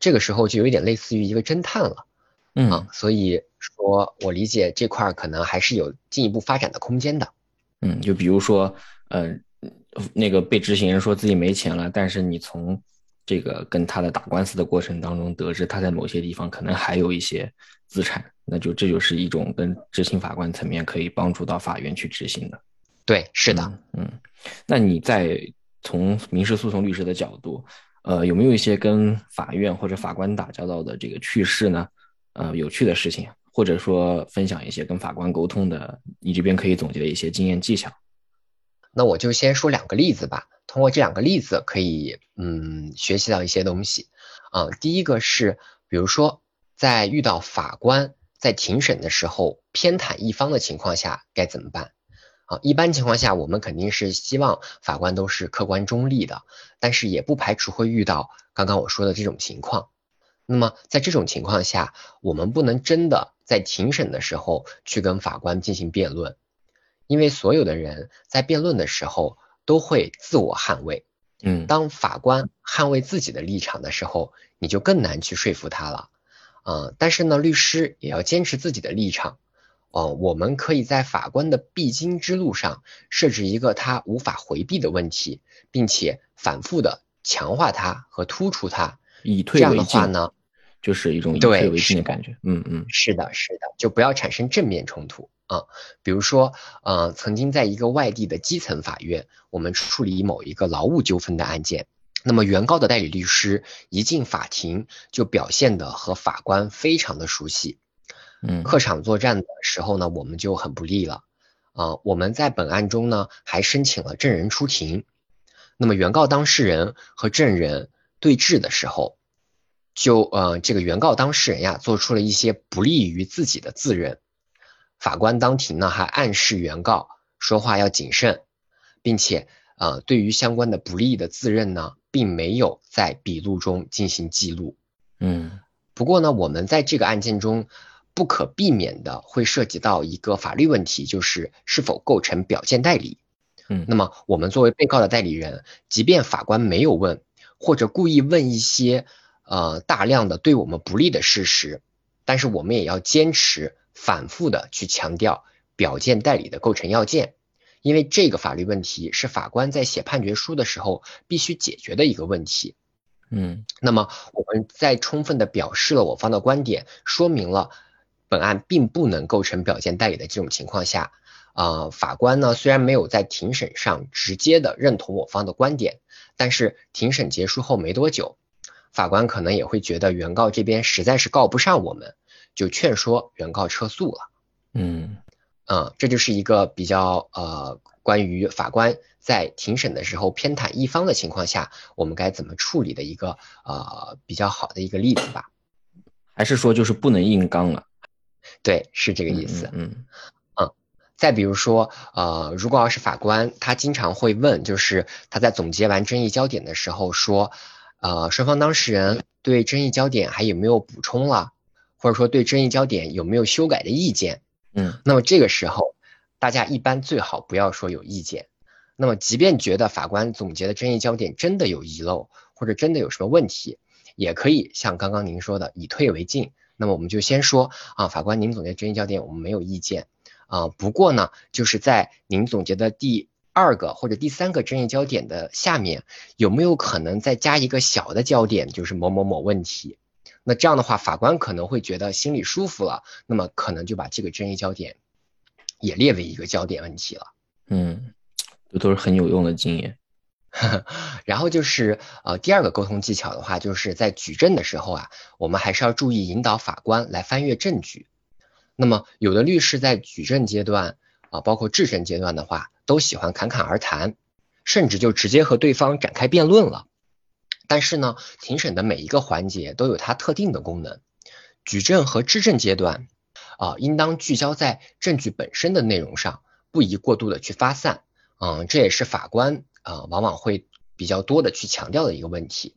这个时候就有点类似于一个侦探了。嗯，所以说我理解这块可能还是有进一步发展的空间的。嗯，就比如说，呃，那个被执行人说自己没钱了，但是你从这个跟他的打官司的过程当中得知他在某些地方可能还有一些资产，那就这就是一种跟执行法官层面可以帮助到法院去执行的。对，是的，嗯，那你在从民事诉讼律师的角度，呃，有没有一些跟法院或者法官打交道的这个趣事呢？呃，有趣的事情，或者说分享一些跟法官沟通的，你这边可以总结的一些经验技巧。那我就先说两个例子吧，通过这两个例子可以嗯学习到一些东西。啊，第一个是，比如说在遇到法官在庭审的时候偏袒一方的情况下该怎么办？啊，一般情况下我们肯定是希望法官都是客观中立的，但是也不排除会遇到刚刚我说的这种情况。那么在这种情况下，我们不能真的在庭审的时候去跟法官进行辩论，因为所有的人在辩论的时候都会自我捍卫。嗯，当法官捍卫自己的立场的时候，你就更难去说服他了。嗯，但是呢，律师也要坚持自己的立场。哦，我们可以在法官的必经之路上设置一个他无法回避的问题，并且反复的强化它和突出它。以退为进呢，就是一种以退为进的感觉。嗯嗯，是的，是的，就不要产生正面冲突啊。比如说，呃，曾经在一个外地的基层法院，我们处理某一个劳务纠纷的案件那么原告的代理律师一进法庭就表现的和法官非常的熟悉，嗯，客场作战的时候呢，我们就很不利了。啊，我们在本案中呢还申请了证人出庭。那么原告当事人和证人对质的时候，就呃这个原告当事人呀做出了一些不利于自己的自认。法官当庭呢还暗示原告说话要谨慎，并且呃对于相关的不利的自认呢，并没有在笔录中进行记录。嗯，不过呢，我们在这个案件中不可避免的会涉及到一个法律问题，就是是否构成表见代理。嗯，那么我们作为被告的代理人，即便法官没有问，或者故意问一些呃大量的对我们不利的事实，但是我们也要坚持反复的去强调表见代理的构成要件，因为这个法律问题是法官在写判决书的时候必须解决的一个问题。嗯，那么我们在充分的表示了我方的观点，说明了本案并不能构成表见代理的这种情况下。啊，法官呢虽然没有在庭审上直接的认同我方的观点，但是庭审结束后没多久，法官可能也会觉得原告这边实在是告不上我们，就劝说原告撤诉了。嗯，嗯，这就是一个比较呃关于法官在庭审的时候偏袒一方的情况下，我们该怎么处理的一个呃比较好的一个例子吧。还是说就是不能硬刚了？对，是这个意思。嗯嗯。再比如说，呃，如果要是法官，他经常会问，就是他在总结完争议焦点的时候说，呃，双方当事人对争议焦点还有没有补充了，或者说对争议焦点有没有修改的意见？嗯，那么这个时候，大家一般最好不要说有意见。那么，即便觉得法官总结的争议焦点真的有遗漏，或者真的有什么问题，也可以像刚刚您说的以退为进。那么我们就先说啊，法官您总结争议焦点，我们没有意见。啊，不过呢，就是在您总结的第二个或者第三个争议焦点的下面，有没有可能再加一个小的焦点，就是某某某问题？那这样的话，法官可能会觉得心里舒服了，那么可能就把这个争议焦点也列为一个焦点问题了。嗯，这都是很有用的经验。然后就是呃，第二个沟通技巧的话，就是在举证的时候啊，我们还是要注意引导法官来翻阅证据。那么，有的律师在举证阶段啊，包括质证阶段的话，都喜欢侃侃而谈，甚至就直接和对方展开辩论了。但是呢，庭审的每一个环节都有它特定的功能。举证和质证阶段啊，应当聚焦在证据本身的内容上，不宜过度的去发散。嗯，这也是法官啊，往往会比较多的去强调的一个问题。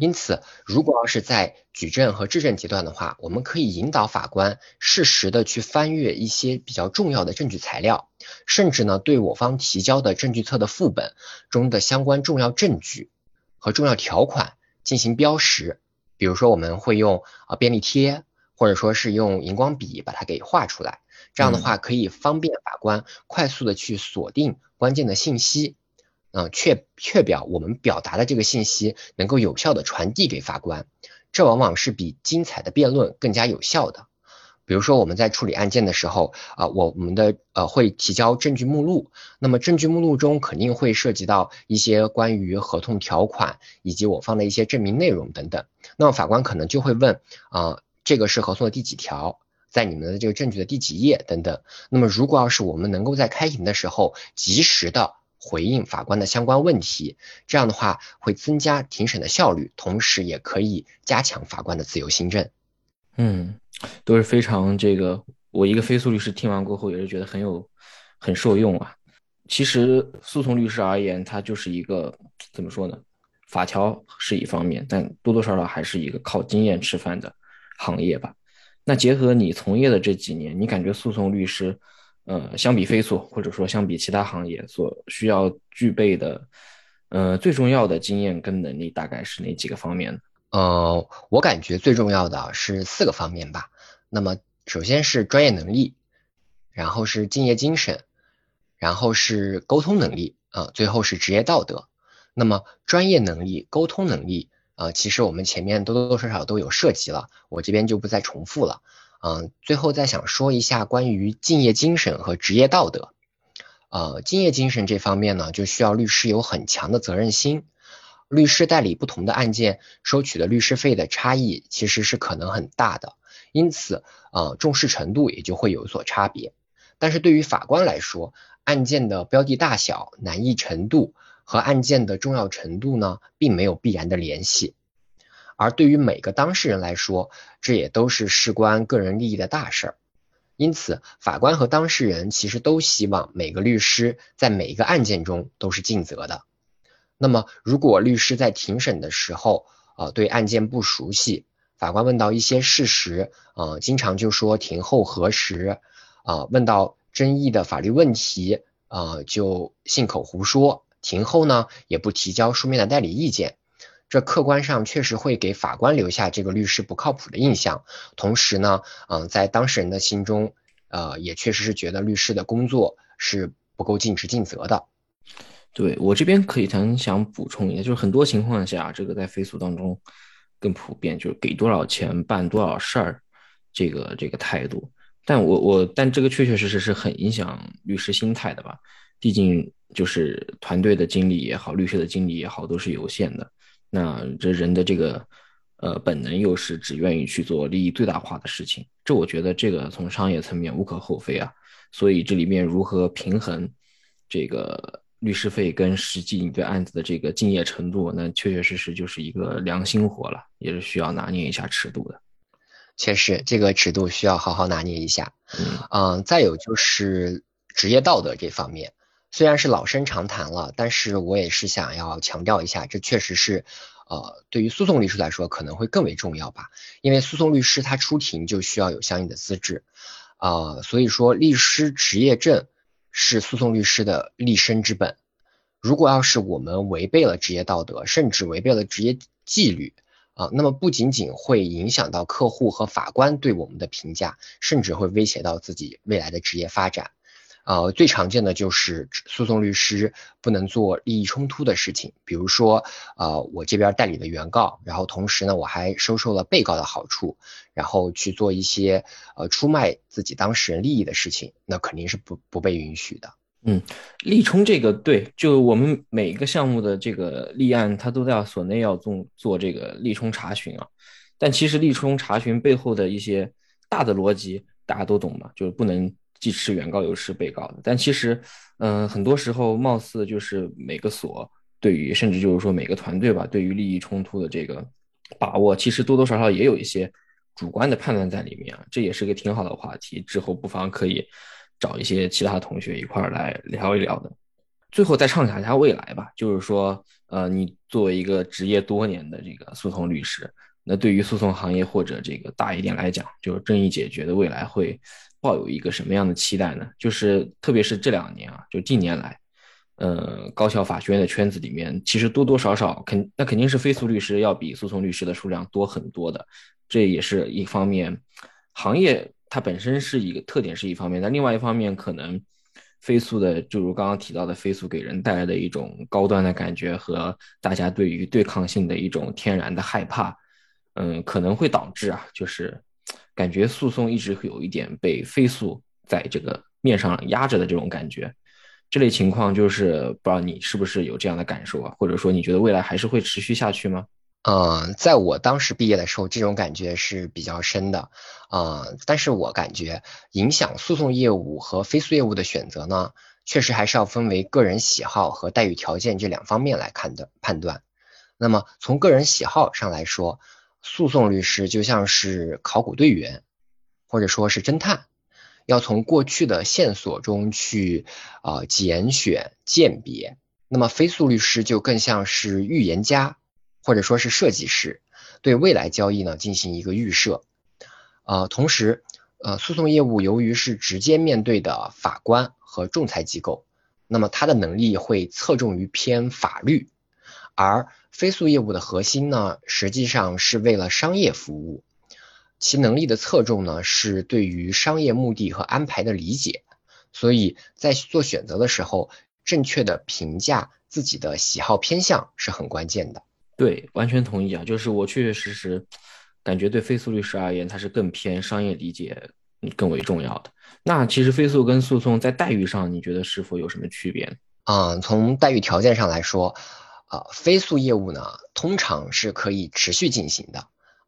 因此，如果要是在举证和质证阶段的话，我们可以引导法官适时的去翻阅一些比较重要的证据材料，甚至呢，对我方提交的证据册的副本中的相关重要证据和重要条款进行标识。比如说，我们会用啊便利贴，或者说是用荧光笔把它给画出来，这样的话可以方便法官快速的去锁定关键的信息。嗯，确确保我们表达的这个信息能够有效的传递给法官，这往往是比精彩的辩论更加有效的。比如说我们在处理案件的时候，啊，我我们的呃会提交证据目录，那么证据目录中肯定会涉及到一些关于合同条款以及我方的一些证明内容等等。那么法官可能就会问，啊，这个是合同的第几条，在你们的这个证据的第几页等等。那么如果要是我们能够在开庭的时候及时的。回应法官的相关问题，这样的话会增加庭审的效率，同时也可以加强法官的自由心证。嗯，都是非常这个，我一个非诉律师听完过后也是觉得很有很受用啊。其实诉讼律师而言，他就是一个怎么说呢？法条是一方面，但多多少少还是一个靠经验吃饭的行业吧。那结合你从业的这几年，你感觉诉讼律师？呃，相比飞速，或者说相比其他行业所需要具备的，呃，最重要的经验跟能力大概是哪几个方面呢？呃，我感觉最重要的是四个方面吧。那么，首先是专业能力，然后是敬业精神，然后是沟通能力，啊，最后是职业道德。那么，专业能力、沟通能力，啊，其实我们前面多多少少都有涉及了，我这边就不再重复了。嗯，最后再想说一下关于敬业精神和职业道德。呃，敬业精神这方面呢，就需要律师有很强的责任心。律师代理不同的案件收取的律师费的差异其实是可能很大的，因此，呃，重视程度也就会有所差别。但是对于法官来说，案件的标的大小、难易程度和案件的重要程度呢，并没有必然的联系。而对于每个当事人来说，这也都是事关个人利益的大事儿。因此，法官和当事人其实都希望每个律师在每一个案件中都是尽责的。那么，如果律师在庭审的时候，呃，对案件不熟悉，法官问到一些事实，呃，经常就说庭后核实，啊，问到争议的法律问题，呃，就信口胡说，庭后呢也不提交书面的代理意见，这客观上确实会给法官留下这个律师不靠谱的印象。同时呢，嗯，在当事人的心中，呃，也确实是觉得律师的工作是不够尽职尽责的。对我这边可以谈想补充一下，就是很多情况下，这个在飞速当中更普遍，就是给多少钱办多少事儿，这个这个态度。但我我但这个确确实实是很影响律师心态的吧？毕竟就是团队的精力也好，律师的精力也好，都是有限的。那这人的这个呃本能又是只愿意去做利益最大化的事情，这我觉得这个从商业层面无可厚非啊。所以这里面如何平衡这个？律师费跟实际你对案子的这个敬业程度，那确确实实就是一个良心活了，也是需要拿捏一下尺度的。确实，这个尺度需要好好拿捏一下。嗯，再有就是职业道德这方面，虽然是老生常谈了，但是我也是想要强调一下，这确实是，呃，对于诉讼律师来说可能会更为重要吧。因为诉讼律师他出庭就需要有相应的资质，啊，所以说律师执业证。是诉讼律师的立身之本。如果要是我们违背了职业道德，甚至违背了职业纪律啊，那么不仅仅会影响到客户和法官对我们的评价，甚至会威胁到自己未来的职业发展。呃，最常见的就是诉讼律师不能做利益冲突的事情，比如说，呃，我这边代理了原告，然后同时呢，我还收受了被告的好处，然后去做一些呃出卖自己当事人利益的事情，那肯定是不不被允许的。嗯，利冲这个对，就我们每一个项目的这个立案，它都在所内要做做这个利冲查询啊，但其实利冲查询背后的一些大的逻辑大家都懂嘛，就是不能。既吃原告又吃被告的，但其实，嗯，很多时候貌似就是每个所对于，甚至就是说每个团队吧，对于利益冲突的这个把握，其实多多少少也有一些主观的判断在里面啊。这也是个挺好的话题，之后不妨可以找一些其他同学一块儿来聊一聊的。最后再畅想一下未来吧，就是说，呃，你作为一个职业多年的这个诉讼律师，那对于诉讼行业或者这个大一点来讲，就是争议解决的未来会。抱有一个什么样的期待呢？就是特别是这两年啊，就近年来，呃，高校法学院的圈子里面，其实多多少少肯那肯定是非诉律师要比诉讼律师的数量多很多的，这也是一方面。行业它本身是一个特点是一方面，但另外一方面，可能非诉的，就如刚刚提到的非诉给人带来的一种高端的感觉和大家对于对抗性的一种天然的害怕，嗯，可能会导致啊，就是。感觉诉讼一直有一点被非诉在这个面上压着的这种感觉，这类情况就是不知道你是不是有这样的感受啊？或者说你觉得未来还是会持续下去吗？嗯，在我当时毕业的时候，这种感觉是比较深的，嗯，但是我感觉影响诉讼业务和非诉业务的选择呢，确实还是要分为个人喜好和待遇条件这两方面来看的判断。那么从个人喜好上来说。诉讼律师就像是考古队员，或者说是侦探，要从过去的线索中去啊拣选鉴别。那么非诉律师就更像是预言家，或者说是设计师，对未来交易呢进行一个预设。呃，同时，呃，诉讼业务由于是直接面对的法官和仲裁机构，那么他的能力会侧重于偏法律，而。飞速业务的核心呢，实际上是为了商业服务，其能力的侧重呢是对于商业目的和安排的理解，所以在做选择的时候，正确的评价自己的喜好偏向是很关键的。对，完全同意啊，就是我确确实实感觉对飞速律师而言，它是更偏商业理解更为重要的。那其实飞速跟诉讼在待遇上，你觉得是否有什么区别啊？嗯，从待遇条件上来说。啊，飞速业务呢，通常是可以持续进行的，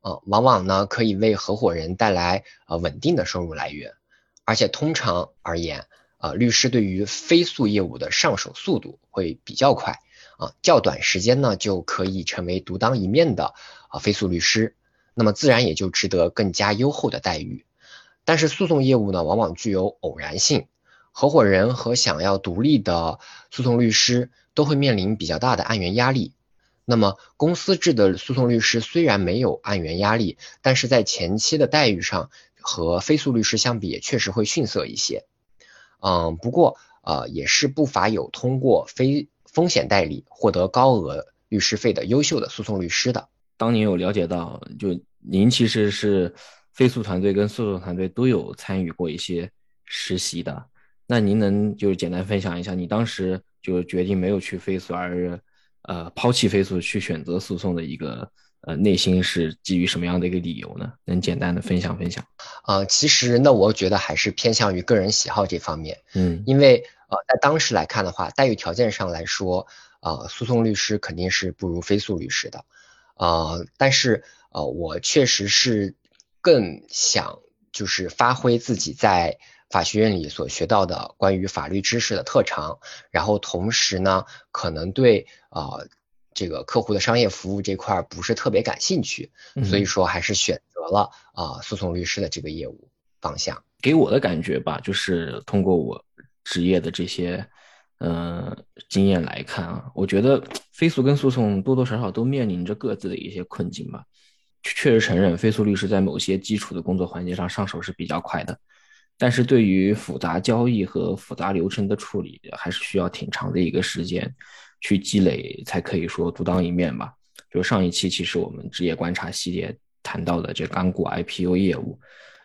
啊，往往呢可以为合伙人带来呃稳定的收入来源，而且通常而言，啊，律师对于飞速业务的上手速度会比较快，啊，较短时间呢就可以成为独当一面的啊飞速律师，那么自然也就值得更加优厚的待遇。但是诉讼业务呢，往往具有偶然性。合伙人和想要独立的诉讼律师都会面临比较大的案源压力。那么，公司制的诉讼律师虽然没有案源压力，但是在前期的待遇上和非诉律师相比，也确实会逊色一些。嗯，不过呃，也是不乏有通过非风险代理获得高额律师费的优秀的诉讼律师的。当您有了解到，就您其实是非诉团队跟诉讼团队都有参与过一些实习的。那您能就是简单分享一下，你当时就决定没有去飞速，而呃抛弃飞速去选择诉讼的一个呃内心是基于什么样的一个理由呢？能简单的分享分享？呃，其实那我觉得还是偏向于个人喜好这方面，嗯，因为呃在当时来看的话，待遇条件上来说，呃诉讼律师肯定是不如非诉律师的，呃，但是呃我确实是更想就是发挥自己在。法学院里所学到的关于法律知识的特长，然后同时呢，可能对呃这个客户的商业服务这块不是特别感兴趣，所以说还是选择了啊诉讼律师的这个业务方向。给我的感觉吧，就是通过我职业的这些呃经验来看啊，我觉得非诉跟诉讼多多少少都面临着各自的一些困境吧。确实承认，非诉律师在某些基础的工作环节上上手是比较快的。但是对于复杂交易和复杂流程的处理，还是需要挺长的一个时间去积累，才可以说独当一面吧。就上一期其实我们职业观察系列谈到的这港股 IPO 业务，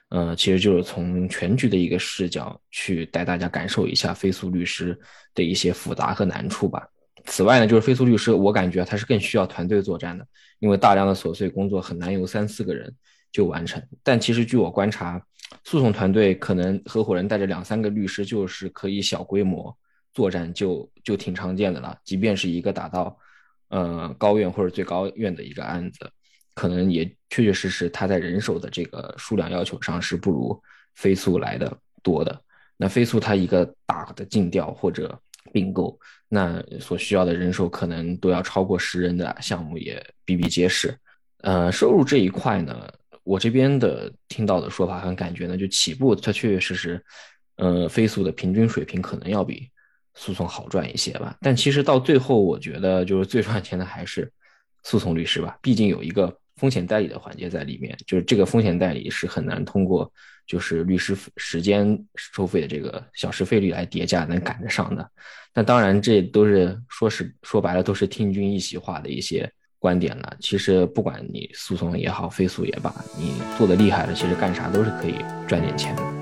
呃，其实就是从全局的一个视角去带大家感受一下飞速律师的一些复杂和难处吧。此外呢，就是飞速律师，我感觉他是更需要团队作战的，因为大量的琐碎工作很难由三四个人就完成。但其实据我观察，诉讼团队可能合伙人带着两三个律师，就是可以小规模作战，就就挺常见的了。即便是一个打到呃高院或者最高院的一个案子，可能也确确实实他在人手的这个数量要求上是不如飞速来的多的。那飞速它一个大的竞调或者并购，那所需要的人手可能都要超过十人的项目也比比皆是。呃，收入这一块呢？我这边的听到的说法和感觉呢，就起步它确确实实，呃，飞速的平均水平可能要比诉讼好赚一些吧。但其实到最后，我觉得就是最赚钱的还是诉讼律师吧，毕竟有一个风险代理的环节在里面，就是这个风险代理是很难通过就是律师时间收费的这个小时费率来叠加能赶得上的。那当然，这都是说是说白了都是听君一席话的一些。观点了，其实不管你诉讼也好，非诉也罢，你做的厉害了，其实干啥都是可以赚点钱的。